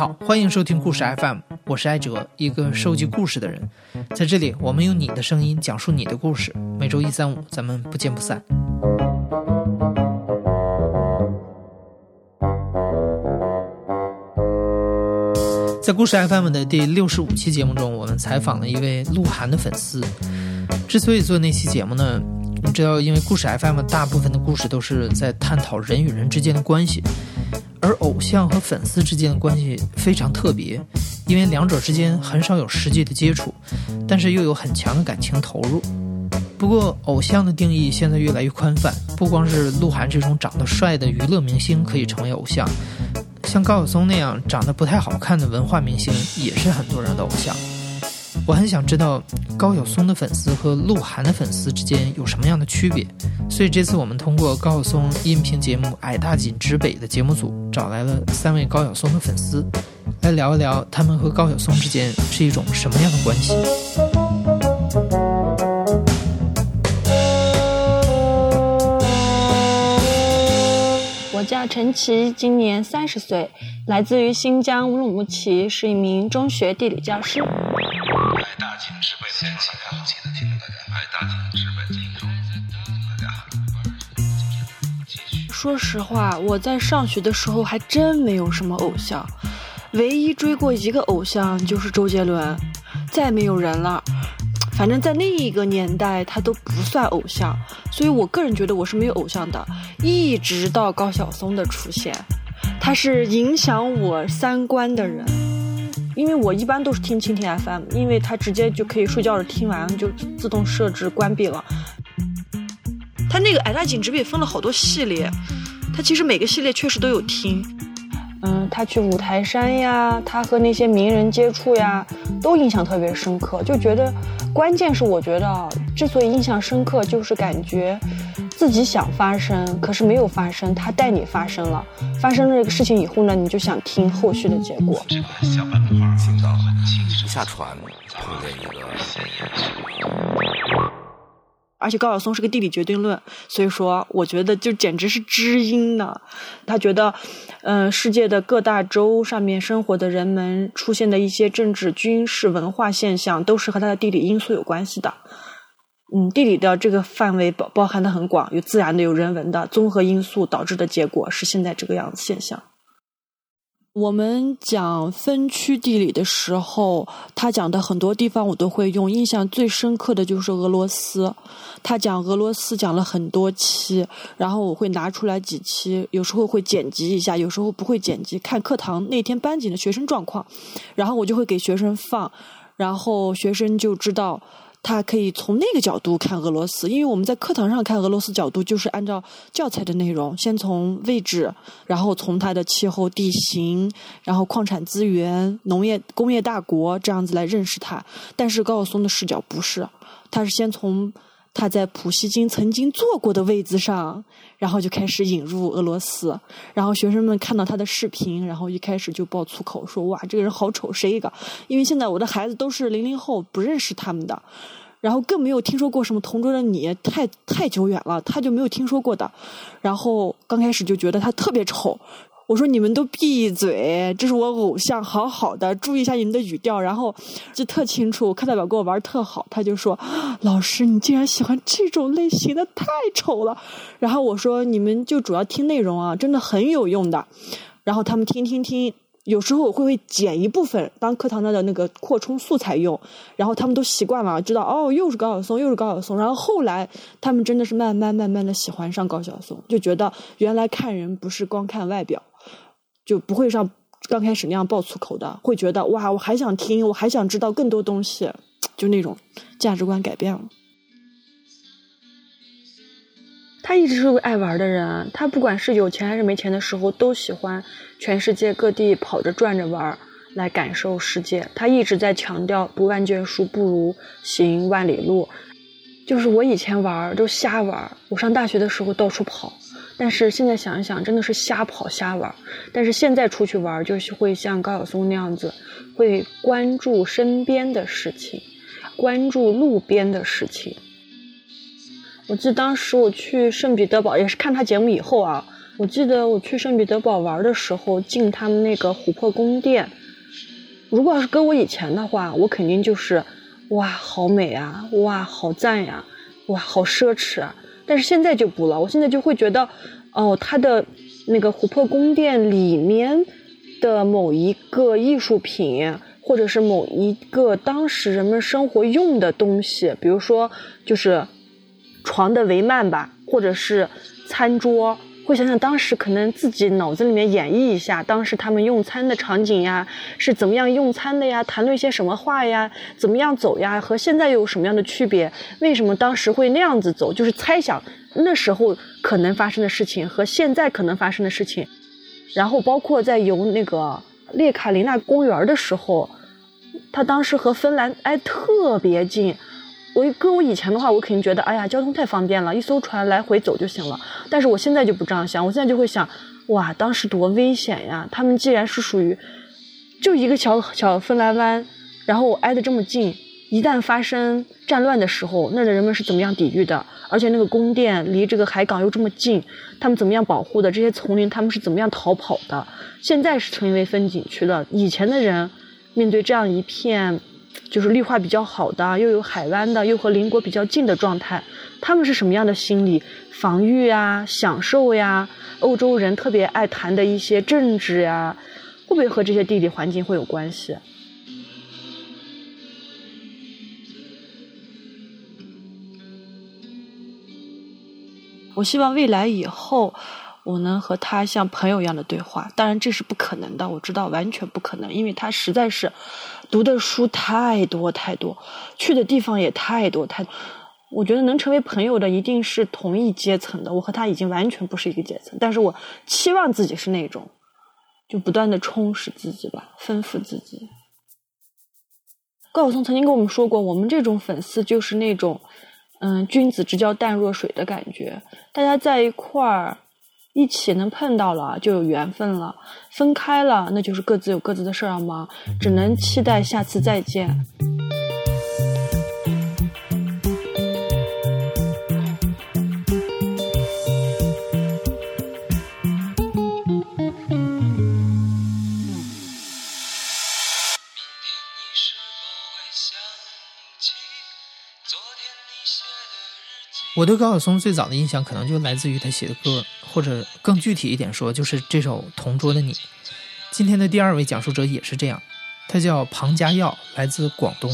好，欢迎收听故事 FM，我是艾哲，一个收集故事的人。在这里，我们用你的声音讲述你的故事。每周一、三、五，咱们不见不散。在故事 FM 的第六十五期节目中，我们采访了一位鹿晗的粉丝。之所以做那期节目呢，你知道，因为故事 FM 大部分的故事都是在探讨人与人之间的关系。而偶像和粉丝之间的关系非常特别，因为两者之间很少有实际的接触，但是又有很强的感情投入。不过，偶像的定义现在越来越宽泛，不光是鹿晗这种长得帅的娱乐明星可以成为偶像，像高晓松那样长得不太好看的文化明星也是很多人的偶像。我很想知道高晓松的粉丝和鹿晗的粉丝之间有什么样的区别，所以这次我们通过高晓松音频节目《矮大紧直北》的节目组找来了三位高晓松的粉丝，来聊一聊他们和高晓松之间是一种什么样的关系。我叫陈琦，今年三十岁，来自于新疆乌鲁木齐，是一名中学地理教师。大秦之北的大家说实话，我在上学的时候还真没有什么偶像，唯一追过一个偶像就是周杰伦，再没有人了。反正，在那一个年代，他都不算偶像，所以我个人觉得我是没有偶像的。一直到高晓松的出现，他是影响我三观的人。因为我一般都是听蜻蜓 FM，因为它直接就可以睡觉了听完就自动设置关闭了。它那个矮大紧直笔分了好多系列，它其实每个系列确实都有听。嗯，他去五台山呀，他和那些名人接触呀，都印象特别深刻。就觉得，关键是我觉得之所以印象深刻，就是感觉。自己想发生，可是没有发生，他带你发生了。发生了这个事情以后呢，你就想听后续的结果。这个小半话，听到一下船碰见一个。而且高晓松是个地理决定论，所以说我觉得就简直是知音呢。他觉得，嗯，世界的各大洲上面生活的人们出现的一些政治、军事、文化现象，都是和他的地理因素有关系的。嗯，地理的这个范围包包含的很广，有自然的，有人文的，综合因素导致的结果是现在这个样子现象。我们讲分区地理的时候，他讲的很多地方我都会用，印象最深刻的就是俄罗斯。他讲俄罗斯讲了很多期，然后我会拿出来几期，有时候会剪辑一下，有时候不会剪辑，看课堂那天班级的学生状况，然后我就会给学生放，然后学生就知道。他可以从那个角度看俄罗斯，因为我们在课堂上看俄罗斯角度，就是按照教材的内容，先从位置，然后从它的气候、地形，然后矿产资源、农业、工业大国这样子来认识它。但是高晓松的视角不是，他是先从。他在普希金曾经坐过的位子上，然后就开始引入俄罗斯，然后学生们看到他的视频，然后一开始就爆粗口，说哇这个人好丑，谁一个？因为现在我的孩子都是零零后，不认识他们的，然后更没有听说过什么同桌的你，太太久远了，他就没有听说过的，然后刚开始就觉得他特别丑。我说你们都闭嘴，这是我偶像，好好的，注意一下你们的语调。然后就特清楚，课代表跟我玩特好，他就说：“老师，你竟然喜欢这种类型的，太丑了。”然后我说：“你们就主要听内容啊，真的很有用的。”然后他们听听听，有时候我会会剪一部分当课堂的那个扩充素材用。然后他们都习惯了，知道哦，又是高晓松，又是高晓松。然后后来他们真的是慢慢慢慢的喜欢上高晓松，就觉得原来看人不是光看外表。就不会像刚开始那样爆粗口的，会觉得哇，我还想听，我还想知道更多东西，就那种价值观改变了。他一直是个爱玩的人，他不管是有钱还是没钱的时候，都喜欢全世界各地跑着转着玩，来感受世界。他一直在强调“读万卷书不如行万里路”，就是我以前玩都瞎玩，我上大学的时候到处跑。但是现在想一想，真的是瞎跑瞎玩。但是现在出去玩，就是会像高晓松那样子，会关注身边的事情，关注路边的事情。我记得当时我去圣彼得堡，也是看他节目以后啊，我记得我去圣彼得堡玩的时候，进他们那个琥珀宫殿，如果要是搁我以前的话，我肯定就是哇，好美啊，哇，好赞呀，哇，好奢侈啊。但是现在就不了，我现在就会觉得，哦，它的那个琥珀宫殿里面的某一个艺术品，或者是某一个当时人们生活用的东西，比如说就是床的帷幔吧，或者是餐桌。会想想当时可能自己脑子里面演绎一下当时他们用餐的场景呀，是怎么样用餐的呀，谈论一些什么话呀，怎么样走呀，和现在又有什么样的区别？为什么当时会那样子走？就是猜想那时候可能发生的事情和现在可能发生的事情，然后包括在游那个列卡琳娜公园的时候，他当时和芬兰挨特别近。我搁我以前的话，我肯定觉得，哎呀，交通太方便了，一艘船来回走就行了。但是我现在就不这样想，我现在就会想，哇，当时多危险呀！他们既然是属于就一个小小芬兰湾，然后我挨得这么近，一旦发生战乱的时候，那的人们是怎么样抵御的？而且那个宫殿离这个海港又这么近，他们怎么样保护的？这些丛林他们是怎么样逃跑的？现在是成为风景区了，以前的人面对这样一片。就是绿化比较好的，又有海湾的，又和邻国比较近的状态，他们是什么样的心理？防御呀，享受呀，欧洲人特别爱谈的一些政治呀，会不会和这些地理环境会有关系？我希望未来以后。我能和他像朋友一样的对话，当然这是不可能的，我知道完全不可能，因为他实在是读的书太多太多，去的地方也太多太多。我觉得能成为朋友的一定是同一阶层的，我和他已经完全不是一个阶层，但是我期望自己是那种，就不断的充实自己吧，丰富自己。高晓松曾经跟我们说过，我们这种粉丝就是那种，嗯，君子之交淡若水的感觉，大家在一块儿。一起能碰到了就有缘分了，分开了那就是各自有各自的事儿要忙，只能期待下次再见。我对高晓松最早的印象，可能就来自于他写的歌，或者更具体一点说，就是这首《同桌的你》。今天的第二位讲述者也是这样，他叫庞家耀，来自广东。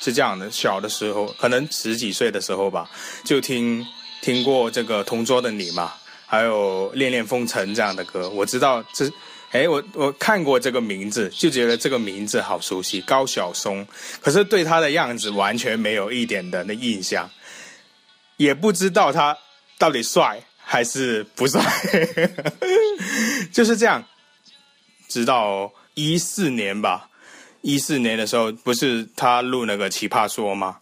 是这样的，小的时候，可能十几岁的时候吧，就听听过这个《同桌的你》嘛，还有《恋恋风尘》这样的歌，我知道这。哎，我我看过这个名字，就觉得这个名字好熟悉，高晓松。可是对他的样子完全没有一点的那印象，也不知道他到底帅还是不帅，就是这样。直到一四年吧，一四年的时候，不是他录那个《奇葩说》吗？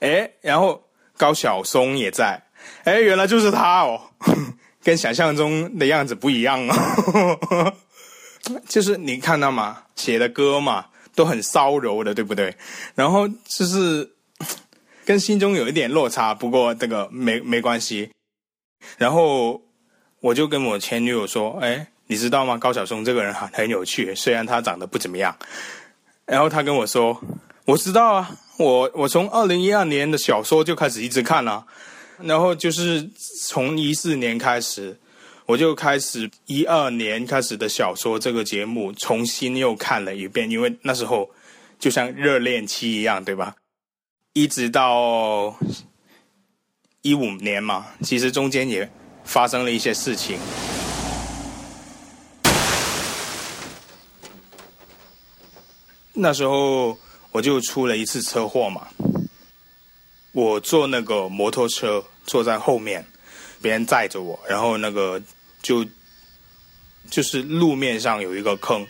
哎，然后高晓松也在，哎，原来就是他哦，跟想象中的样子不一样哦。就是你看到吗？写的歌嘛，都很骚柔的，对不对？然后就是跟心中有一点落差，不过这个没没关系。然后我就跟我前女友说：“哎，你知道吗？高晓松这个人很很有趣，虽然他长得不怎么样。”然后他跟我说：“我知道啊，我我从二零一二年的小说就开始一直看了，然后就是从一四年开始。”我就开始一二年开始的小说这个节目重新又看了一遍，因为那时候就像热恋期一样，对吧？一直到一五年嘛，其实中间也发生了一些事情。那时候我就出了一次车祸嘛，我坐那个摩托车坐在后面，别人载着我，然后那个。就就是路面上有一个坑，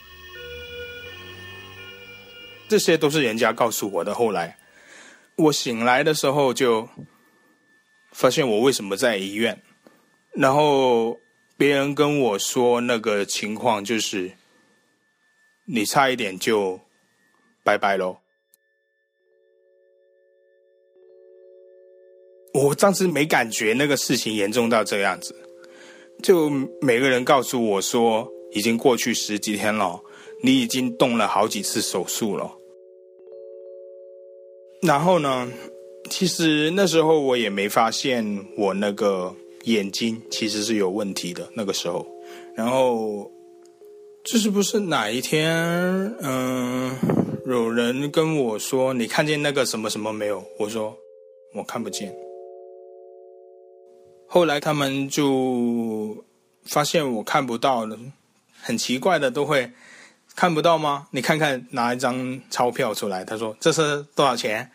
这些都是人家告诉我的。后来我醒来的时候，就发现我为什么在医院，然后别人跟我说那个情况就是你差一点就拜拜喽。我当时没感觉那个事情严重到这样子，就每个人告诉我说，已经过去十几天了，你已经动了好几次手术了。然后呢，其实那时候我也没发现我那个眼睛其实是有问题的。那个时候，然后这是不是哪一天，嗯，有人跟我说你看见那个什么什么没有？我说我看不见。后来他们就发现我看不到了，很奇怪的都会看不到吗？你看看拿一张钞票出来，他说这是多少钱？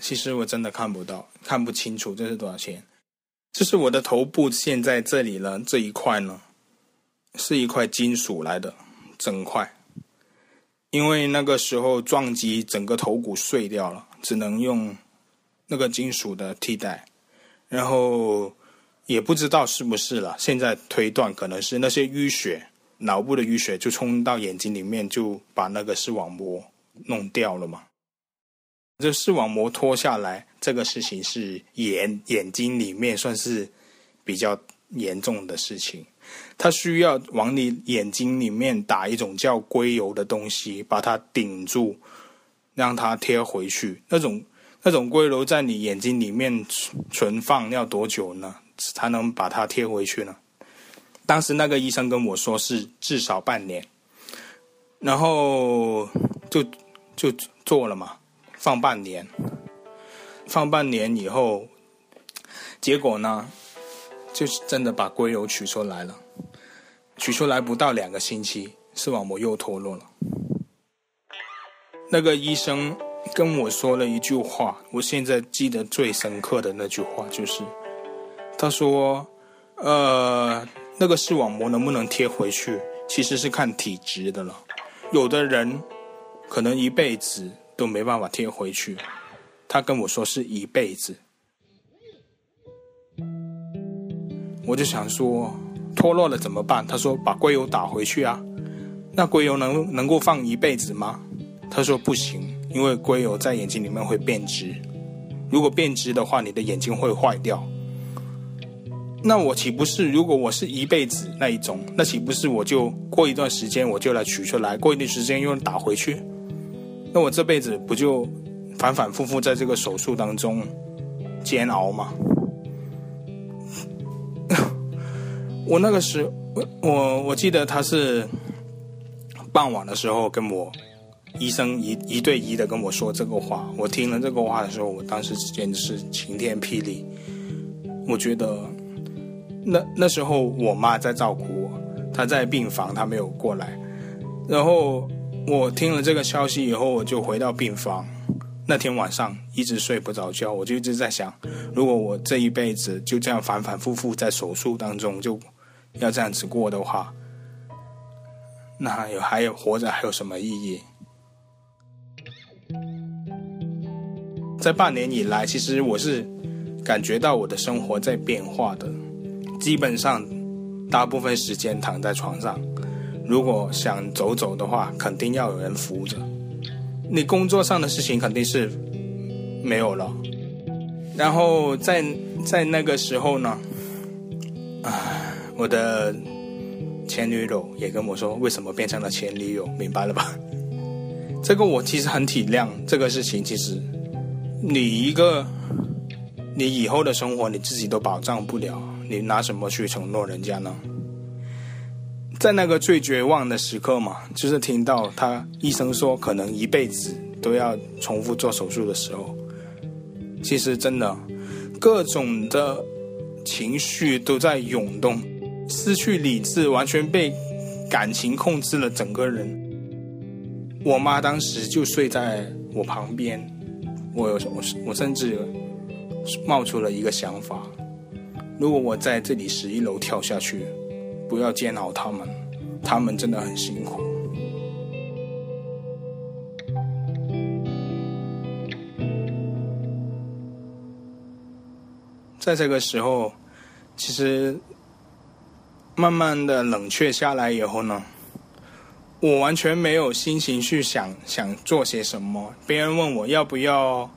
其实我真的看不到，看不清楚这是多少钱。这是我的头部现在这里了这一块呢，是一块金属来的整块，因为那个时候撞击整个头骨碎掉了，只能用那个金属的替代，然后。也不知道是不是了，现在推断可能是那些淤血，脑部的淤血就冲到眼睛里面，就把那个视网膜弄掉了嘛。这视网膜脱下来，这个事情是眼眼睛里面算是比较严重的事情，它需要往你眼睛里面打一种叫硅油的东西，把它顶住，让它贴回去。那种那种硅油在你眼睛里面存放要多久呢？才能把它贴回去呢。当时那个医生跟我说是至少半年，然后就就做了嘛，放半年，放半年以后，结果呢，就是真的把硅油取出来了，取出来不到两个星期，视网膜又脱落了。那个医生跟我说了一句话，我现在记得最深刻的那句话就是。他说：“呃，那个视网膜能不能贴回去，其实是看体质的了。有的人可能一辈子都没办法贴回去。他跟我说是一辈子，我就想说脱落了怎么办？他说把硅油打回去啊。那硅油能能够放一辈子吗？他说不行，因为硅油在眼睛里面会变质。如果变质的话，你的眼睛会坏掉。”那我岂不是，如果我是一辈子那一种，那岂不是我就过一段时间我就来取出来，过一段时间又打回去？那我这辈子不就反反复复在这个手术当中煎熬吗？我那个时，我我记得他是傍晚的时候跟我医生一一对一的跟我说这个话，我听了这个话的时候，我当时简直是晴天霹雳，我觉得。那那时候我妈在照顾我，她在病房，她没有过来。然后我听了这个消息以后，我就回到病房。那天晚上一直睡不着觉，我就一直在想，如果我这一辈子就这样反反复复在手术当中就要这样子过的话，那还有还有活着还有什么意义？在半年以来，其实我是感觉到我的生活在变化的。基本上，大部分时间躺在床上。如果想走走的话，肯定要有人扶着。你工作上的事情肯定是没有了。然后在在那个时候呢，啊，我的前女友也跟我说，为什么变成了前女友？明白了吧？这个我其实很体谅。这个事情其实，你一个，你以后的生活你自己都保障不了。你拿什么去承诺人家呢？在那个最绝望的时刻嘛，就是听到他医生说可能一辈子都要重复做手术的时候，其实真的各种的情绪都在涌动，失去理智，完全被感情控制了整个人。我妈当时就睡在我旁边，我我我甚至冒出了一个想法。如果我在这里十一楼跳下去，不要煎熬他们，他们真的很辛苦。在这个时候，其实慢慢的冷却下来以后呢，我完全没有心情去想想做些什么。别人问我要不要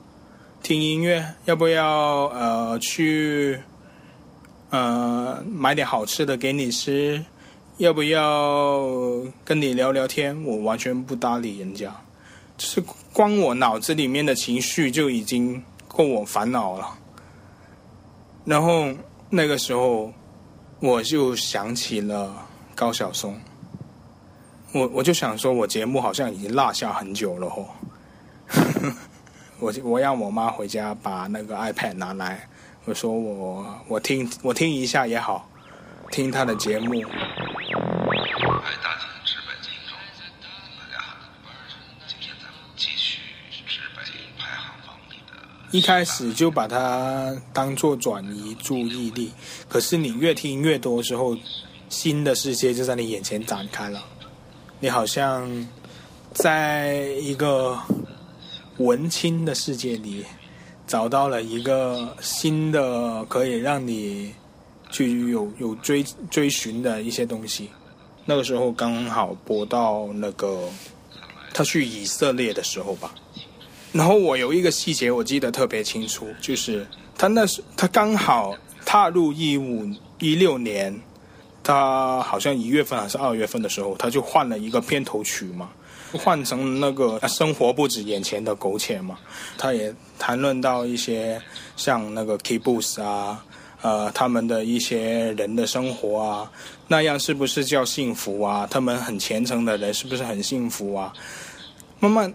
听音乐？要不要呃去呃买点好吃的给你吃？要不要跟你聊聊天？我完全不搭理人家，就是光我脑子里面的情绪就已经够我烦恼了。然后那个时候，我就想起了高晓松。我我就想说，我节目好像已经落下很久了哦。我我让我妈回家把那个 iPad 拿来，我说我我听我听一下也好，听他的节目。一开始就把它当做转移注意力，可是你越听越多之后，新的世界就在你眼前展开了。你好像在一个文青的世界里找到了一个新的可以让你去有有追追寻的一些东西。那个时候刚好播到那个他去以色列的时候吧。然后我有一个细节我记得特别清楚，就是他那时他刚好踏入一五一六年。他好像一月份还是二月份的时候，他就换了一个片头曲嘛，换成那个生活不止眼前的苟且嘛。他也谈论到一些像那个 K-Boss 啊，呃，他们的一些人的生活啊，那样是不是叫幸福啊？他们很虔诚的人是不是很幸福啊？慢慢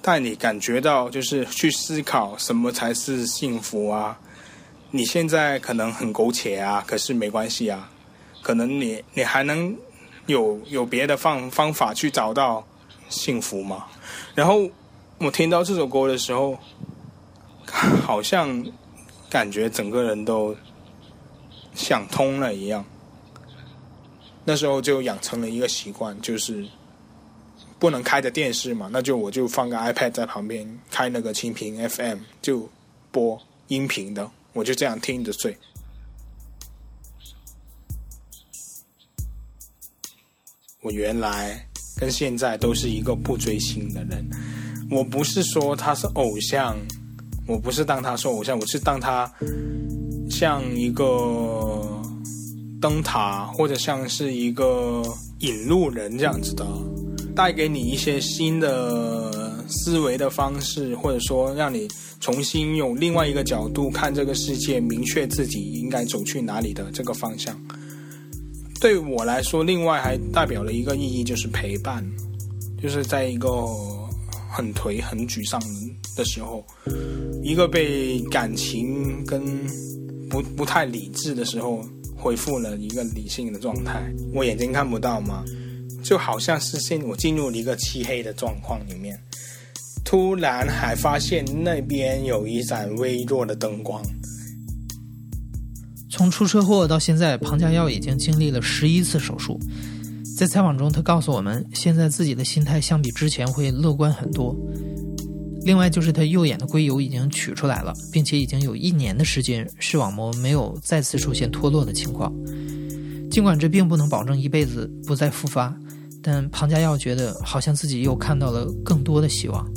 带你感觉到，就是去思考什么才是幸福啊？你现在可能很苟且啊，可是没关系啊。可能你你还能有有别的方方法去找到幸福吗？然后我听到这首歌的时候，好像感觉整个人都想通了一样。那时候就养成了一个习惯，就是不能开着电视嘛，那就我就放个 iPad 在旁边，开那个清屏 FM 就播音频的，我就这样听着睡。我原来跟现在都是一个不追星的人，我不是说他是偶像，我不是当他是偶像，我是当他像一个灯塔，或者像是一个引路人这样子的，带给你一些新的思维的方式，或者说让你重新用另外一个角度看这个世界，明确自己应该走去哪里的这个方向。对我来说，另外还代表了一个意义，就是陪伴，就是在一个很颓、很沮丧的时候，一个被感情跟不不太理智的时候，恢复了一个理性的状态。我眼睛看不到吗？就好像是现我进入了一个漆黑的状况里面，突然还发现那边有一盏微弱的灯光。从出车祸到现在，庞家耀已经经历了十一次手术。在采访中，他告诉我们，现在自己的心态相比之前会乐观很多。另外，就是他右眼的硅油已经取出来了，并且已经有一年的时间，视网膜没有再次出现脱落的情况。尽管这并不能保证一辈子不再复发，但庞家耀觉得好像自己又看到了更多的希望。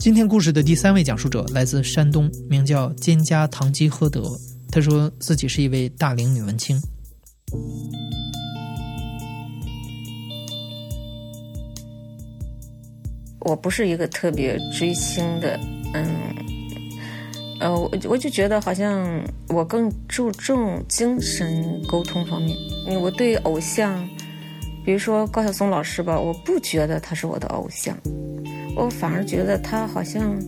今天故事的第三位讲述者来自山东，名叫蒹葭唐吉诃德。他说自己是一位大龄女文青。我不是一个特别追星的，嗯，呃，我我就觉得好像我更注重精神沟通方面。我对偶像，比如说高晓松老师吧，我不觉得他是我的偶像。我反而觉得他好像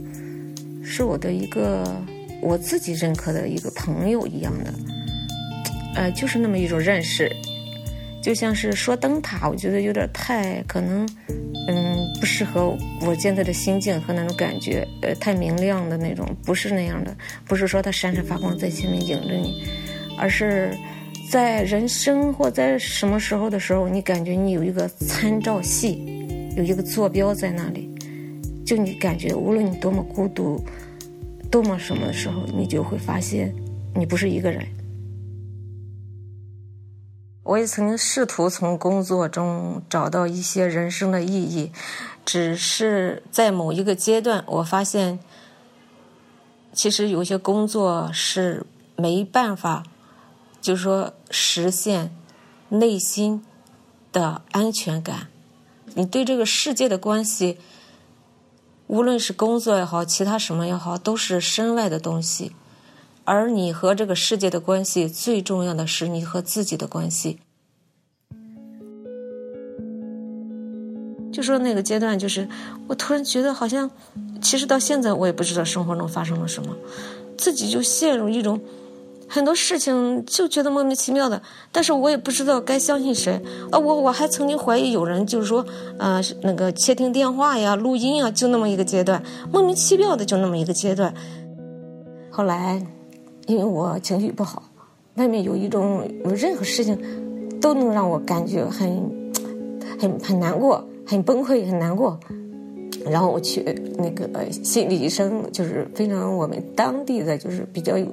是我的一个我自己认可的一个朋友一样的，呃，就是那么一种认识，就像是说灯塔，我觉得有点太可能，嗯，不适合我现在的心境和那种感觉，呃，太明亮的那种，不是那样的，不是说它闪闪发光在前面引着你，而是在人生或在什么时候的时候，你感觉你有一个参照系，有一个坐标在那里。就你感觉，无论你多么孤独，多么什么的时候，你就会发现，你不是一个人。我也曾试图从工作中找到一些人生的意义，只是在某一个阶段，我发现，其实有些工作是没办法，就是说实现内心的安全感。你对这个世界的关系，无论是工作也好，其他什么也好，都是身外的东西。而你和这个世界的关系，最重要的是你和自己的关系。就说那个阶段，就是我突然觉得好像，其实到现在我也不知道生活中发生了什么，自己就陷入一种很多事情就觉得莫名其妙的，但是我也不知道该相信谁啊！我我还曾经怀疑有人就是说，呃，那个窃听电话呀、录音啊，就那么一个阶段，莫名其妙的就那么一个阶段。后来，因为我情绪不好，外面有一种任何事情都能让我感觉很很很难过。很崩溃，很难过，然后我去那个心理医生，就是非常我们当地的，就是比较有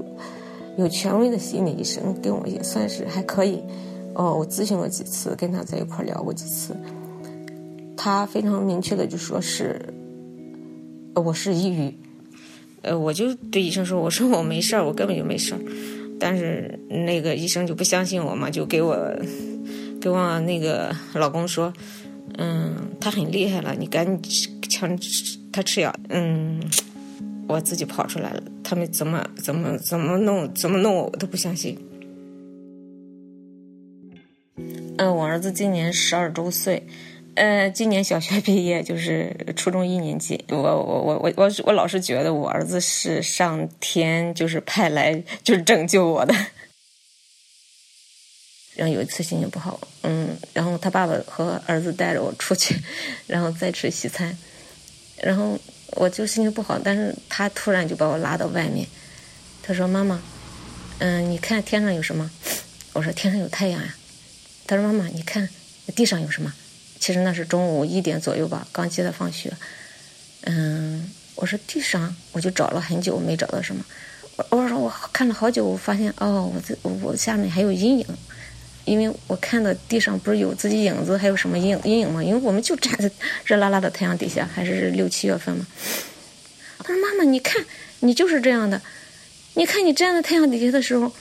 有权威的心理医生，跟我也算是还可以。哦，我咨询了几次，跟他在一块聊过几次，他非常明确的就说是我是抑郁。呃，我就对医生说，我说我没事儿，我根本就没事儿。但是那个医生就不相信我嘛，就给我给我那个老公说。嗯，他很厉害了，你赶紧强他吃药。嗯，我自己跑出来了，他们怎么怎么怎么弄怎么弄我，我都不相信。嗯，我儿子今年十二周岁，呃，今年小学毕业，就是初中一年级。我我我我我我老是觉得我儿子是上天就是派来就是拯救我的。然后有一次心情不好，嗯，然后他爸爸和儿子带着我出去，然后再吃西餐，然后我就心情不好，但是他突然就把我拉到外面，他说：“妈妈，嗯，你看天上有什么？”我说：“天上有太阳呀。”他说：“妈妈，你看地上有什么？”其实那是中午一点左右吧，刚接他放学。嗯，我说地上，我就找了很久没找到什么。我我说我看了好久，我发现哦，我这我下面还有阴影。因为我看到地上不是有自己影子，还有什么阴阴影吗？因为我们就站在热辣辣的太阳底下，还是六七月份嘛。他说：“妈妈，你看，你就是这样的。你看你站在太阳底下的时候，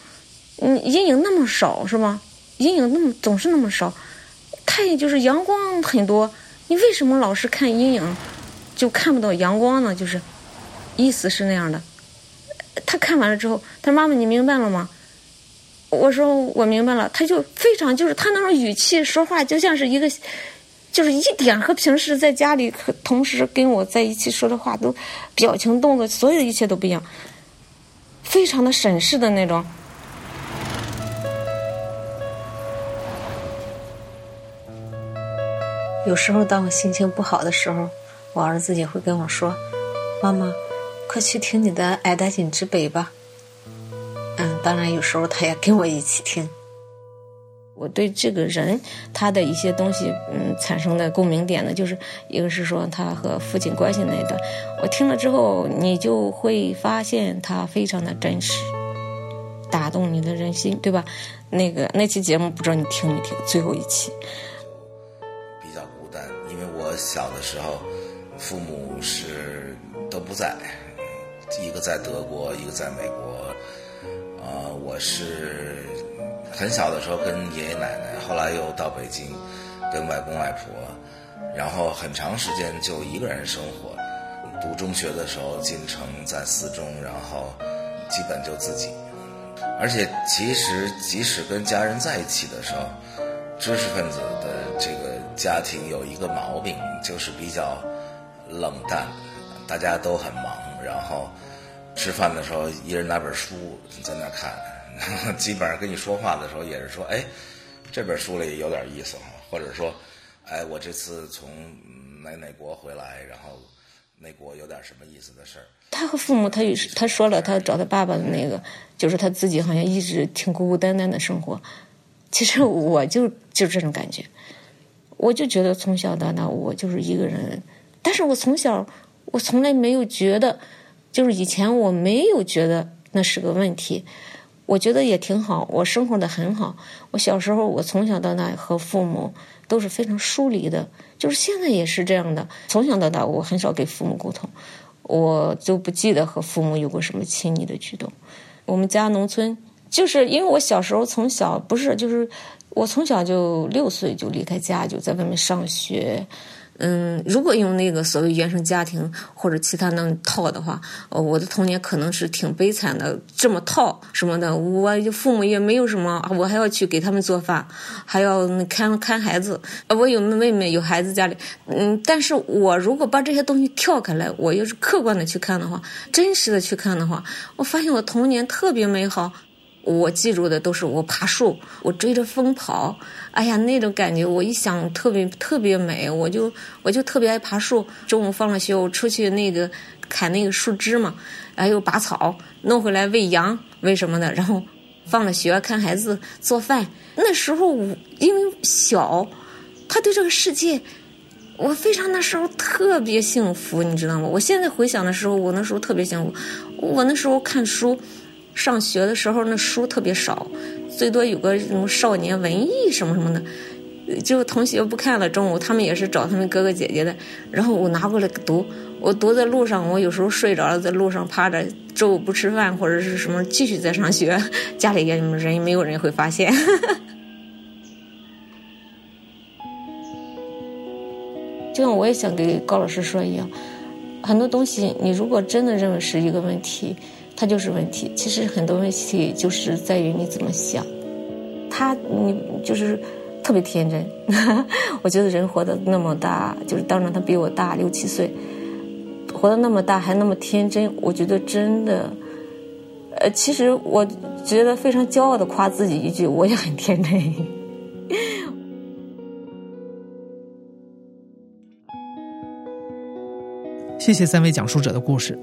你阴影那么少，是吗？阴影那么总是那么少，太阳就是阳光很多。你为什么老是看阴影，就看不到阳光呢？就是意思是那样的。他看完了之后，他说：妈妈，你明白了吗？”我说我明白了，他就非常就是他那种语气说话，就像是一个，就是一点和平时在家里和同时跟我在一起说的话都表情动作，所有的一切都不一样，非常的审视的那种。有时候当我心情不好的时候，我儿子也会跟我说：“妈妈，快去听你的《爱达金之北》吧。”当然有时候他也跟我一起听。我对这个人他的一些东西，嗯，产生的共鸣点呢，就是一个是说他和父亲关系那一段，我听了之后，你就会发现他非常的真实，打动你的人心，对吧？那个那期节目不知道你听没听？最后一期比较孤单，因为我小的时候父母是都不在，一个在德国，一个在美国。呃，我是很小的时候跟爷爷奶奶，后来又到北京跟外公外婆，然后很长时间就一个人生活。读中学的时候进城在四中，然后基本就自己。而且其实即使跟家人在一起的时候，知识分子的这个家庭有一个毛病，就是比较冷淡，大家都很忙，然后。吃饭的时候，一人拿本书在那看，基本上跟你说话的时候也是说：“哎，这本书里有点意思哈。”或者说：“哎，我这次从哪哪国回来，然后那国有点什么意思的事儿。”他和父母，他有他说了，他找他爸爸的那个，就是他自己好像一直挺孤孤单单的生活。其实我就就这种感觉，我就觉得从小到大我就是一个人，但是我从小我从来没有觉得。就是以前我没有觉得那是个问题，我觉得也挺好，我生活的很好。我小时候，我从小到大和父母都是非常疏离的，就是现在也是这样的。从小到大，我很少给父母沟通，我就不记得和父母有过什么亲昵的举动。我们家农村，就是因为我小时候从小不是，就是我从小就六岁就离开家，就在外面上学。嗯，如果用那个所谓原生家庭或者其他能套的话，呃，我的童年可能是挺悲惨的。这么套什么的，我父母也没有什么，我还要去给他们做饭，还要看看孩子。我有妹妹，有孩子家里，嗯，但是我如果把这些东西跳开来，我要是客观的去看的话，真实的去看的话，我发现我童年特别美好。我记住的都是我爬树，我追着风跑，哎呀，那种感觉我一想特别特别美，我就我就特别爱爬树。中午放了学，我出去那个砍那个树枝嘛，还有拔草，弄回来喂羊，喂什么的。然后放了学看孩子做饭。那时候我因为小，他对这个世界，我非常那时候特别幸福，你知道吗？我现在回想的时候，我那时候特别幸福。我那时候看书。上学的时候，那书特别少，最多有个什么少年文艺什么什么的，就同学不看了，中午他们也是找他们哥哥姐姐的，然后我拿过来读，我读在路上，我有时候睡着了，在路上趴着，中午不吃饭或者是什么，继续在上学，家里也人没有人会发现。就像我也想给高老师说一样，很多东西你如果真的认为是一个问题。它就是问题，其实很多问题就是在于你怎么想。他，你就是特别天真。我觉得人活得那么大，就是当然他比我大六七岁，活得那么大还那么天真，我觉得真的，呃，其实我觉得非常骄傲的夸自己一句，我也很天真。谢谢三位讲述者的故事。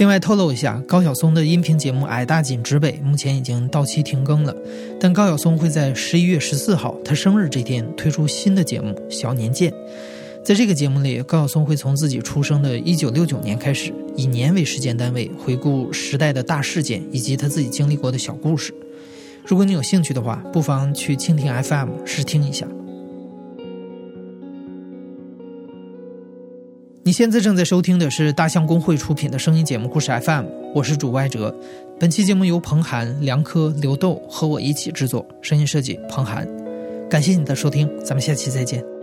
另外透露一下，高晓松的音频节目《矮大紧直北》目前已经到期停更了，但高晓松会在十一月十四号他生日这天推出新的节目《小年见》。在这个节目里，高晓松会从自己出生的一九六九年开始，以年为时间单位，回顾时代的大事件以及他自己经历过的小故事。如果你有兴趣的话，不妨去蜻蜓 FM 试听一下。你现在正在收听的是大象公会出品的声音节目《故事 FM》，我是主外哲。本期节目由彭涵、梁科、刘豆和我一起制作，声音设计彭涵。感谢你的收听，咱们下期再见。